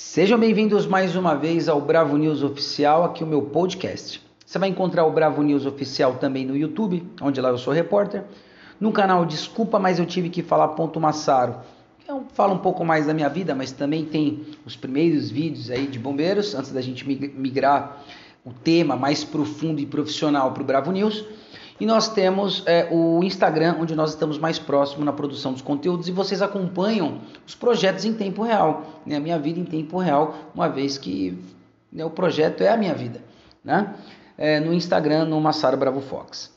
Sejam bem-vindos mais uma vez ao Bravo News Oficial, aqui o meu podcast. Você vai encontrar o Bravo News Oficial também no YouTube, onde lá eu sou repórter. No canal Desculpa, mas eu tive que falar ponto Massaro. Eu falo um pouco mais da minha vida, mas também tem os primeiros vídeos aí de bombeiros, antes da gente migrar o tema mais profundo e profissional para o Bravo News. E nós temos é, o Instagram, onde nós estamos mais próximo na produção dos conteúdos e vocês acompanham os projetos em tempo real, né? a minha vida em tempo real, uma vez que né, o projeto é a minha vida. Né? É, no Instagram, no Massaro Bravo Fox.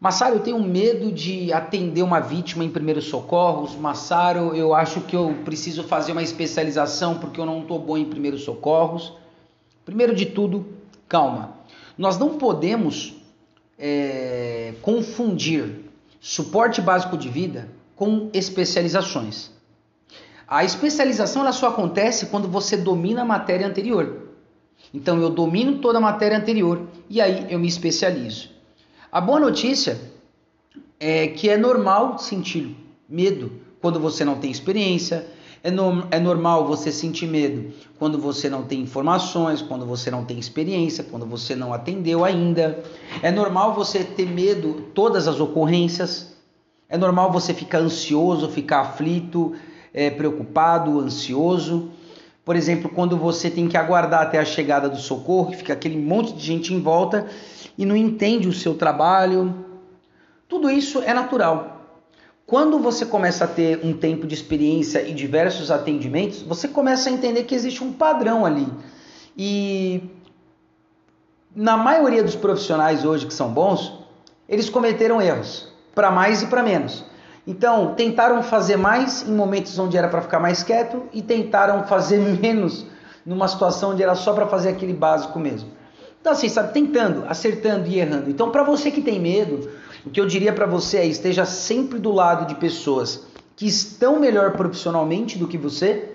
Massaro, eu tenho medo de atender uma vítima em primeiros socorros. Massaro, eu acho que eu preciso fazer uma especialização porque eu não estou bom em primeiros socorros. Primeiro de tudo, calma. Nós não podemos é, confundir suporte básico de vida com especializações. A especialização ela só acontece quando você domina a matéria anterior. Então eu domino toda a matéria anterior e aí eu me especializo. A boa notícia é que é normal sentir medo quando você não tem experiência, é, no, é normal você sentir medo quando você não tem informações, quando você não tem experiência, quando você não atendeu ainda. É normal você ter medo todas as ocorrências. É normal você ficar ansioso, ficar aflito, é, preocupado, ansioso. Por exemplo, quando você tem que aguardar até a chegada do socorro, fica aquele monte de gente em volta e não entende o seu trabalho. Tudo isso é natural. Quando você começa a ter um tempo de experiência e diversos atendimentos, você começa a entender que existe um padrão ali. E na maioria dos profissionais hoje que são bons, eles cometeram erros, para mais e para menos. Então, tentaram fazer mais em momentos onde era para ficar mais quieto e tentaram fazer menos numa situação onde era só para fazer aquele básico mesmo. Então, assim, sabe, tentando, acertando e errando. Então, para você que tem medo, o que eu diria para você é esteja sempre do lado de pessoas que estão melhor profissionalmente do que você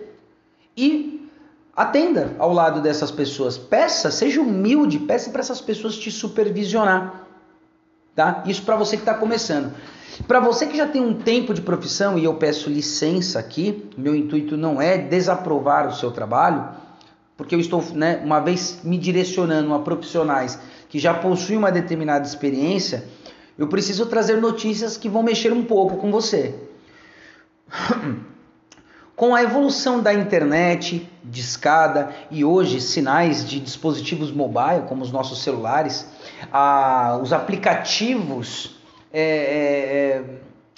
e atenda ao lado dessas pessoas. Peça, seja humilde, peça para essas pessoas te supervisionar. Tá? Isso para você que está começando. Para você que já tem um tempo de profissão, e eu peço licença aqui, meu intuito não é desaprovar o seu trabalho, porque eu estou, né, uma vez me direcionando a profissionais que já possuem uma determinada experiência, eu preciso trazer notícias que vão mexer um pouco com você. Com a evolução da internet, de escada e hoje sinais de dispositivos mobile, como os nossos celulares, a, os aplicativos, é, é, é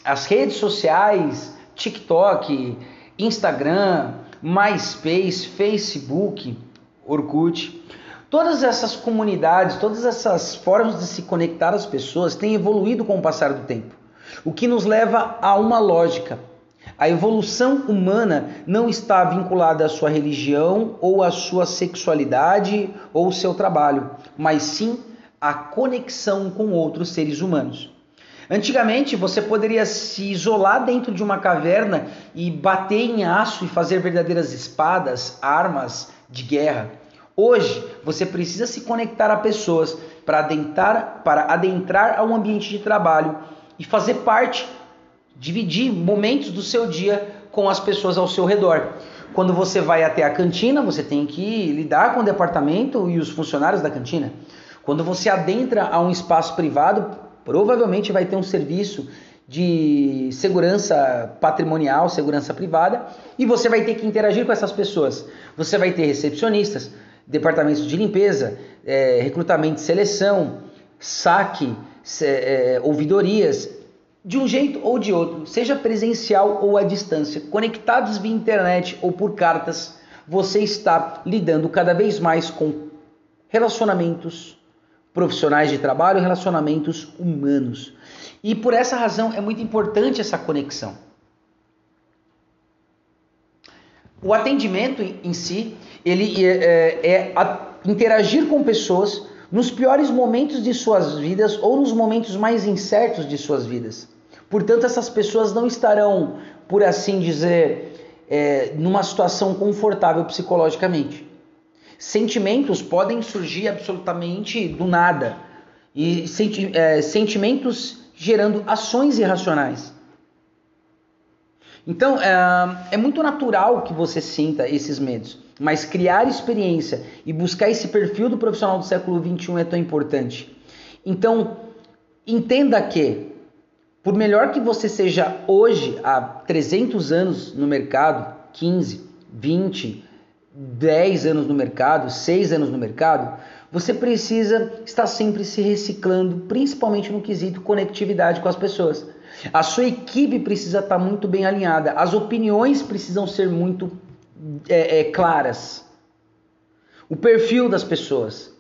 as redes sociais, TikTok, Instagram, MySpace, Facebook, Orkut, Todas essas comunidades, todas essas formas de se conectar às pessoas têm evoluído com o passar do tempo, o que nos leva a uma lógica. A evolução humana não está vinculada à sua religião ou à sua sexualidade ou ao seu trabalho, mas sim à conexão com outros seres humanos. Antigamente você poderia se isolar dentro de uma caverna e bater em aço e fazer verdadeiras espadas, armas de guerra. Hoje você precisa se conectar a pessoas para adentrar, para adentrar ao ambiente de trabalho e fazer parte, dividir momentos do seu dia com as pessoas ao seu redor. Quando você vai até a cantina, você tem que lidar com o departamento e os funcionários da cantina. Quando você adentra a um espaço privado, provavelmente vai ter um serviço de segurança patrimonial, segurança privada, e você vai ter que interagir com essas pessoas. Você vai ter recepcionistas, departamentos de limpeza, é, recrutamento e seleção, saque, é, ouvidorias, de um jeito ou de outro, seja presencial ou à distância, conectados via internet ou por cartas, você está lidando cada vez mais com relacionamentos profissionais de trabalho, relacionamentos humanos. E por essa razão é muito importante essa conexão. O atendimento em si, ele é, é, é interagir com pessoas nos piores momentos de suas vidas ou nos momentos mais incertos de suas vidas. Portanto, essas pessoas não estarão, por assim dizer, é, numa situação confortável psicologicamente. Sentimentos podem surgir absolutamente do nada e senti é, sentimentos gerando ações irracionais. Então, é, é muito natural que você sinta esses medos, mas criar experiência e buscar esse perfil do profissional do século XXI é tão importante. Então, entenda que, por melhor que você seja hoje, há 300 anos no mercado, 15, 20, 10 anos no mercado, 6 anos no mercado, você precisa estar sempre se reciclando, principalmente no quesito conectividade com as pessoas. A sua equipe precisa estar muito bem alinhada, as opiniões precisam ser muito é, é, claras. O perfil das pessoas.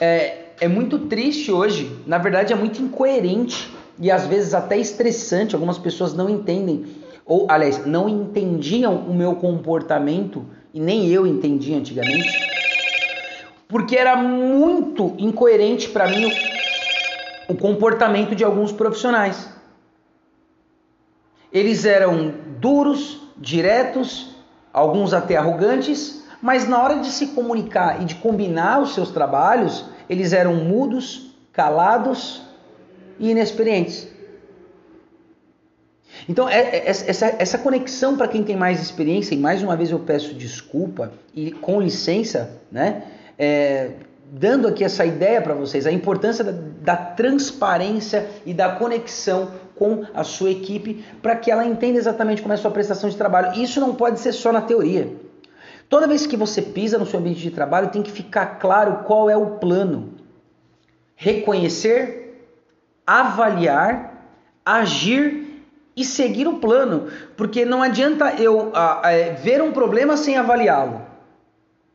É, é muito triste hoje, na verdade é muito incoerente e às vezes até estressante. Algumas pessoas não entendem, ou aliás, não entendiam o meu comportamento e nem eu entendia antigamente, porque era muito incoerente para mim o comportamento de alguns profissionais. Eles eram duros, diretos, alguns até arrogantes, mas na hora de se comunicar e de combinar os seus trabalhos, eles eram mudos, calados e inexperientes. Então, é, é, essa, conexão para quem tem mais experiência, e mais uma vez eu peço desculpa e com licença, né? É, dando aqui essa ideia para vocês, a importância da, da, transparência e da conexão com a sua equipe para que ela entenda exatamente como é a sua prestação de trabalho. Isso não pode ser só na teoria. Toda vez que você pisa no seu ambiente de trabalho, tem que ficar claro qual é o plano. Reconhecer, avaliar, agir e seguir o plano, porque não adianta eu é, ver um problema sem avaliá-lo.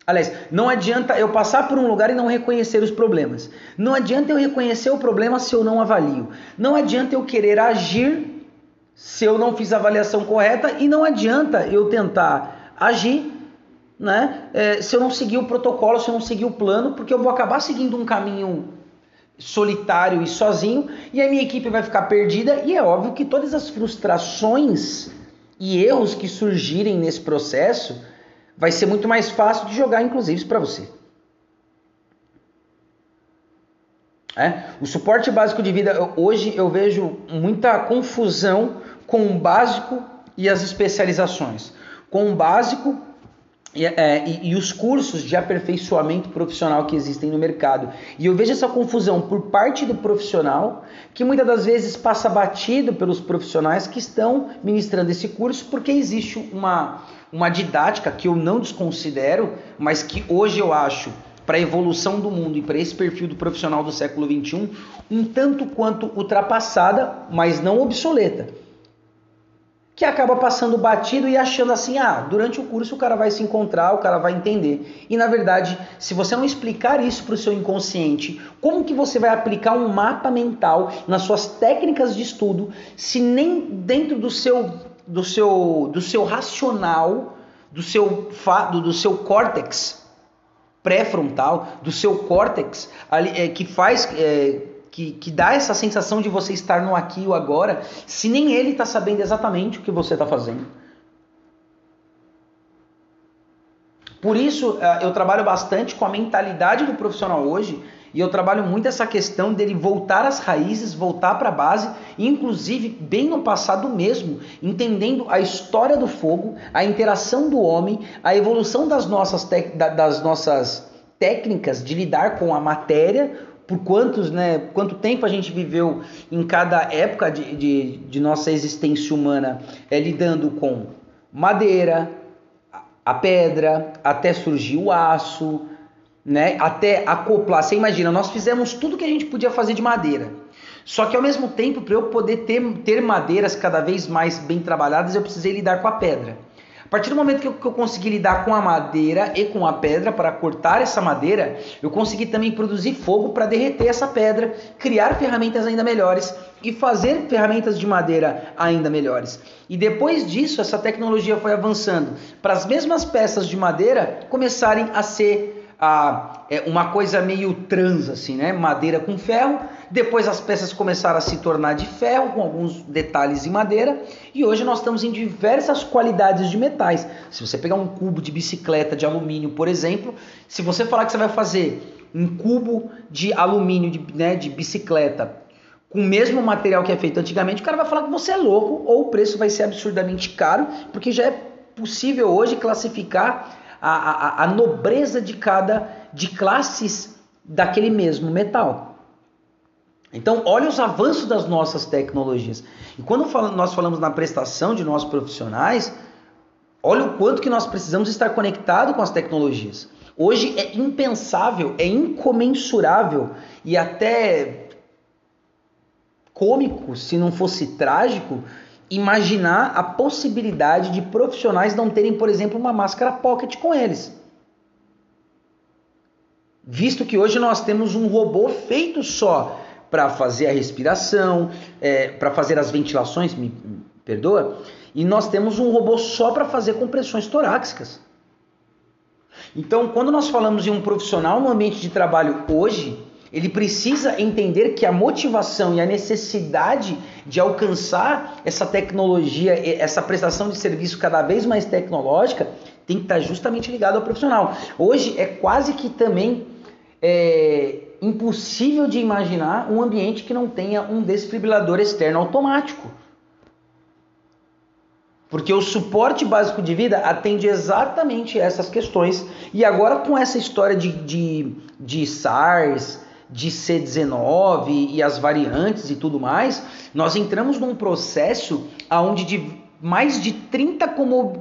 Aliás, não adianta eu passar por um lugar e não reconhecer os problemas. Não adianta eu reconhecer o problema se eu não avalio. Não adianta eu querer agir se eu não fiz a avaliação correta e não adianta eu tentar agir né, é, se eu não seguir o protocolo, se eu não seguir o plano, porque eu vou acabar seguindo um caminho solitário e sozinho, e a minha equipe vai ficar perdida, e é óbvio que todas as frustrações e erros que surgirem nesse processo vai ser muito mais fácil de jogar, inclusive, para você. É? O suporte básico de vida, hoje eu vejo muita confusão com o básico e as especializações. Com o básico, e, é, e, e, os cursos de aperfeiçoamento profissional que existem no mercado. E eu vejo essa confusão por parte do profissional, que muitas das vezes passa batido pelos profissionais que estão ministrando esse curso, porque existe uma, uma didática que eu não desconsidero, mas que hoje eu acho, para a evolução do mundo e para esse perfil do profissional do século XXI, um tanto quanto ultrapassada, mas não obsoleta que acaba passando batido e achando assim, ah, durante o curso o cara vai se encontrar, o cara vai entender. E na verdade, se você não explicar isso para o seu inconsciente, como que você vai aplicar um mapa mental nas suas técnicas de estudo, se nem dentro do seu do seu do seu racional, do seu do, do seu córtex pré-frontal, do seu córtex ali, é, que faz é, que, que dá essa sensação de você estar no aqui e agora, se nem ele está sabendo exatamente o que você está fazendo. Por isso, eh, eu trabalho bastante com a mentalidade do profissional hoje e eu trabalho muito essa questão dele voltar às raízes, voltar para a base, inclusive bem no passado mesmo, entendendo a história do fogo, a interação do homem, a evolução das nossas, das nossas técnicas de lidar com a matéria, por quantos, né, quanto tempo a gente viveu em cada época de, de, de nossa existência humana é, lidando com madeira, a pedra, até surgir o aço, né, até acoplar. Você imagina, nós fizemos tudo que a gente podia fazer de madeira. Só que ao mesmo tempo, para eu poder ter, ter madeiras cada vez mais bem trabalhadas, eu precisei lidar com a pedra. A partir do momento que eu, que eu consegui lidar com a madeira e com a pedra para cortar essa madeira, eu consegui também produzir fogo para derreter essa pedra, criar ferramentas ainda melhores e fazer ferramentas de madeira ainda melhores. E depois disso, essa tecnologia foi avançando para as mesmas peças de madeira começarem a ser a, é, uma coisa meio trans, assim, né? Madeira com ferro. Depois as peças começaram a se tornar de ferro, com alguns detalhes em madeira. E hoje nós estamos em diversas qualidades de metais. Se você pegar um cubo de bicicleta de alumínio, por exemplo, se você falar que você vai fazer um cubo de alumínio de, né, de bicicleta com o mesmo material que é feito antigamente, o cara vai falar que você é louco ou o preço vai ser absurdamente caro, porque já é possível hoje classificar a, a, a nobreza de cada de classes daquele mesmo metal. Então, olha os avanços das nossas tecnologias. E quando nós falamos na prestação de nossos profissionais, olha o quanto que nós precisamos estar conectado com as tecnologias. Hoje é impensável, é incomensurável e até cômico, se não fosse trágico, imaginar a possibilidade de profissionais não terem, por exemplo, uma máscara pocket com eles. Visto que hoje nós temos um robô feito só para fazer a respiração, é, para fazer as ventilações, me, me perdoa, e nós temos um robô só para fazer compressões torácicas. Então, quando nós falamos em um profissional no ambiente de trabalho hoje, ele precisa entender que a motivação e a necessidade de alcançar essa tecnologia, essa prestação de serviço cada vez mais tecnológica, tem que estar justamente ligado ao profissional. Hoje é quase que também é, impossível de imaginar um ambiente que não tenha um desfibrilador externo automático. Porque o suporte básico de vida atende exatamente essas questões. E agora, com essa história de, de, de SARS, de C19 e as variantes e tudo mais, nós entramos num processo onde de mais de 30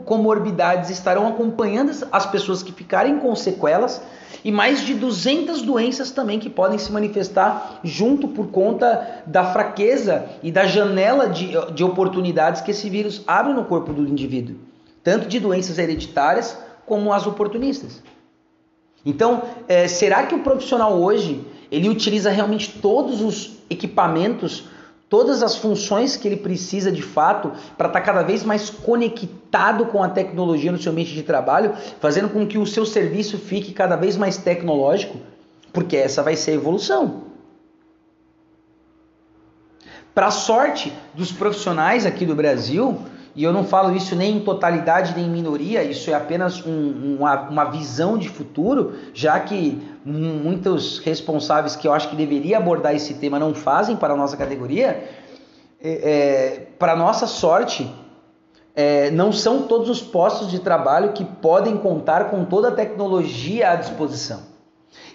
comorbidades estarão acompanhando as pessoas que ficarem com sequelas e mais de 200 doenças também que podem se manifestar junto por conta da fraqueza e da janela de, de oportunidades que esse vírus abre no corpo do indivíduo, tanto de doenças hereditárias como as oportunistas. Então, é, será que o profissional hoje ele utiliza realmente todos os equipamentos todas as funções que ele precisa de fato para estar tá cada vez mais conectado com a tecnologia no seu ambiente de trabalho, fazendo com que o seu serviço fique cada vez mais tecnológico, porque essa vai ser a evolução. Para sorte dos profissionais aqui do Brasil, e eu não falo isso nem em totalidade nem em minoria, isso é apenas um, uma, uma visão de futuro, já que muitos responsáveis que eu acho que deveria abordar esse tema não fazem para a nossa categoria. É, é, para nossa sorte, é, não são todos os postos de trabalho que podem contar com toda a tecnologia à disposição.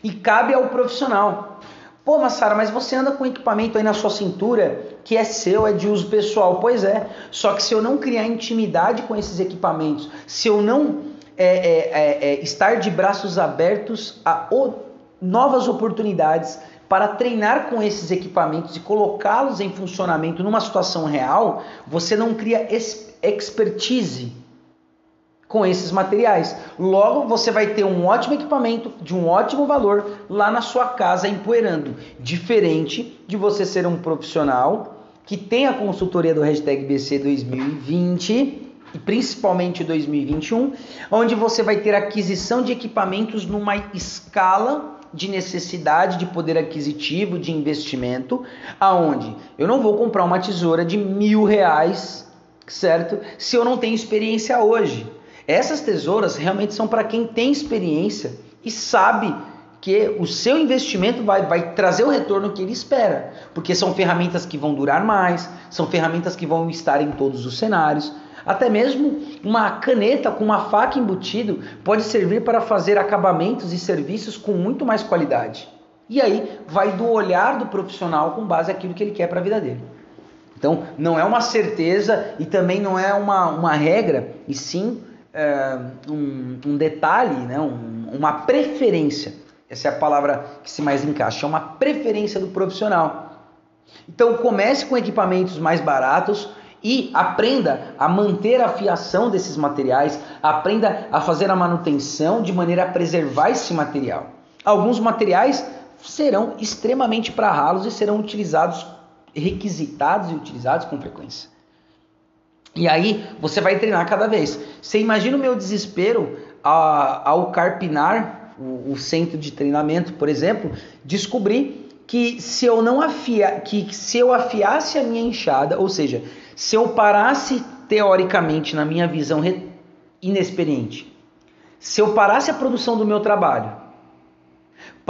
E cabe ao profissional Pô, Massara, mas você anda com equipamento aí na sua cintura que é seu, é de uso pessoal. Pois é, só que se eu não criar intimidade com esses equipamentos, se eu não é, é, é, é estar de braços abertos a o, novas oportunidades para treinar com esses equipamentos e colocá-los em funcionamento numa situação real, você não cria expertise com esses materiais. Logo, você vai ter um ótimo equipamento de um ótimo valor lá na sua casa empoeirando. Diferente de você ser um profissional que tem a consultoria do hashtag BC 2020 e principalmente 2021, onde você vai ter aquisição de equipamentos numa escala de necessidade de poder aquisitivo, de investimento, aonde eu não vou comprar uma tesoura de mil reais, certo? Se eu não tenho experiência hoje. Essas tesouras realmente são para quem tem experiência e sabe que o seu investimento vai, vai trazer o retorno que ele espera, porque são ferramentas que vão durar mais, são ferramentas que vão estar em todos os cenários. Até mesmo uma caneta com uma faca embutido pode servir para fazer acabamentos e serviços com muito mais qualidade. E aí vai do olhar do profissional com base naquilo que ele quer para a vida dele. Então não é uma certeza e também não é uma, uma regra, e sim é, um, um, detalhe, né, um, uma preferência. Essa é a palavra que se mais encaixa, é uma preferência do profissional. Então comece com equipamentos mais baratos e aprenda a manter a fiação desses materiais, aprenda a fazer a manutenção de maneira a preservar esse material. Alguns materiais serão extremamente para ralos e serão utilizados, requisitados e utilizados com frequência. E aí você vai treinar cada vez. Você imagina o meu desespero ao carpinar o, centro de treinamento, por exemplo, descobrir que se eu não afia, que se eu afiasse a minha enxada, ou seja, se eu parasse teoricamente na minha visão inexperiente, se eu parasse a produção do meu trabalho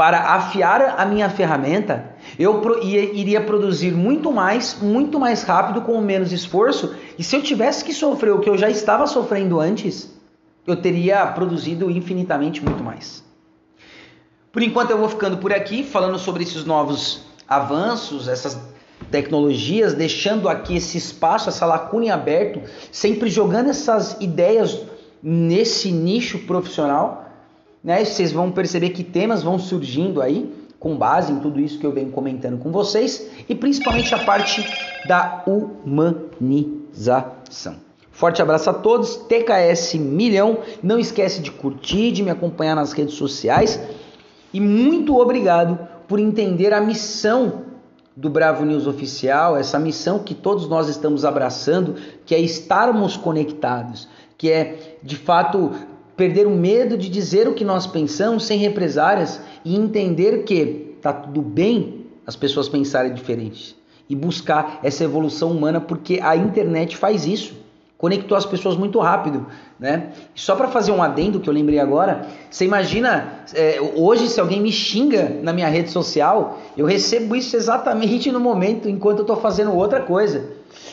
para afiar a minha ferramenta, eu iria produzir muito mais, muito mais rápido, com menos esforço. E se eu tivesse que sofrer o que eu já estava sofrendo antes, eu teria produzido infinitamente muito mais. Por enquanto eu vou ficando por aqui, falando sobre esses novos avanços, essas tecnologias, deixando aqui esse espaço, essa lacuna em aberto, sempre jogando essas ideias nesse nicho profissional né? Vocês vão perceber que temas vão surgindo aí com base em tudo isso que eu venho comentando com vocês e principalmente a parte da humanização. Forte abraço a todos, TKS milhão. Não esquece de curtir, de me acompanhar nas redes sociais e muito obrigado por entender a missão do Bravo News Oficial, essa missão que todos nós estamos abraçando, que é estarmos conectados, que é de fato perder o medo de dizer o que nós pensamos sem represárias e entender que tá tudo bem as pessoas pensarem diferente e buscar essa evolução humana porque a internet faz isso. Conectou as pessoas muito rápido, né? Só para fazer um adendo que eu lembrei agora, você imagina é, hoje se alguém me xinga na minha rede social, eu recebo isso exatamente no momento enquanto eu estou fazendo outra coisa.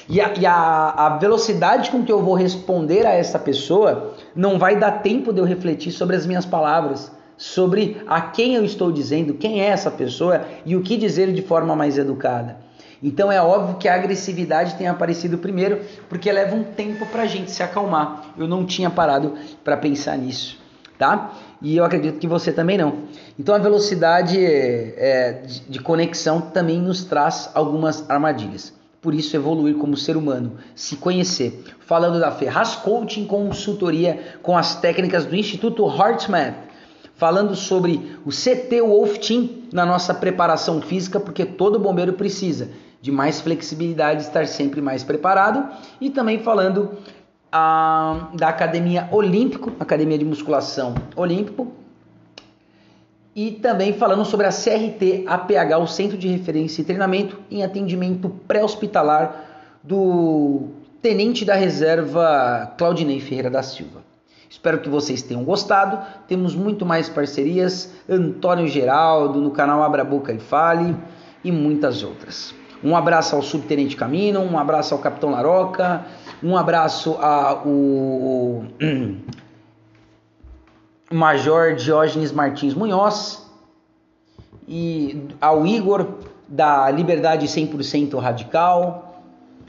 E, a, e a, a velocidade com que eu vou responder a essa pessoa não vai dar tempo de eu refletir sobre as minhas palavras, sobre a quem eu estou dizendo, quem é essa pessoa e o que dizer de forma mais educada. Então é óbvio que a agressividade tem aparecido primeiro, porque leva um tempo para a gente se acalmar. Eu não tinha parado para pensar nisso, tá? E eu acredito que você também não. Então a velocidade é, de, de conexão também nos traz algumas armadilhas por isso evoluir como ser humano, se conhecer. Falando da Ferraz Coaching Consultoria com as técnicas do Instituto HeartMath, falando sobre o CT Wolf Team na nossa preparação física, porque todo bombeiro precisa de mais flexibilidade, estar sempre mais preparado, e também falando ah, da Academia Olímpico, Academia de Musculação Olímpico, e também falando sobre a CRT APH, o Centro de Referência e Treinamento em Atendimento Pré-Hospitalar do Tenente da Reserva Claudinei Ferreira da Silva. Espero que vocês tenham gostado. Temos muito mais parcerias, Antônio Geraldo no canal Abra Boca e Fale e muitas outras. Um abraço ao Subtenente Camino, um abraço ao Capitão Laroca, um abraço ao Major Diógenes Martins Munhoz e ao Igor da Liberdade 100% Radical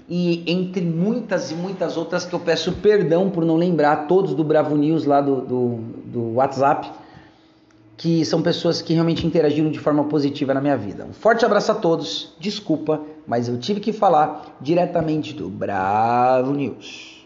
e entre muitas e muitas outras que eu peço perdão por não lembrar, todos do Bravo News lá do, do, do WhatsApp, que são pessoas que realmente interagiram de forma positiva na minha vida. Um forte abraço a todos, desculpa, mas eu tive que falar diretamente do Bravo News.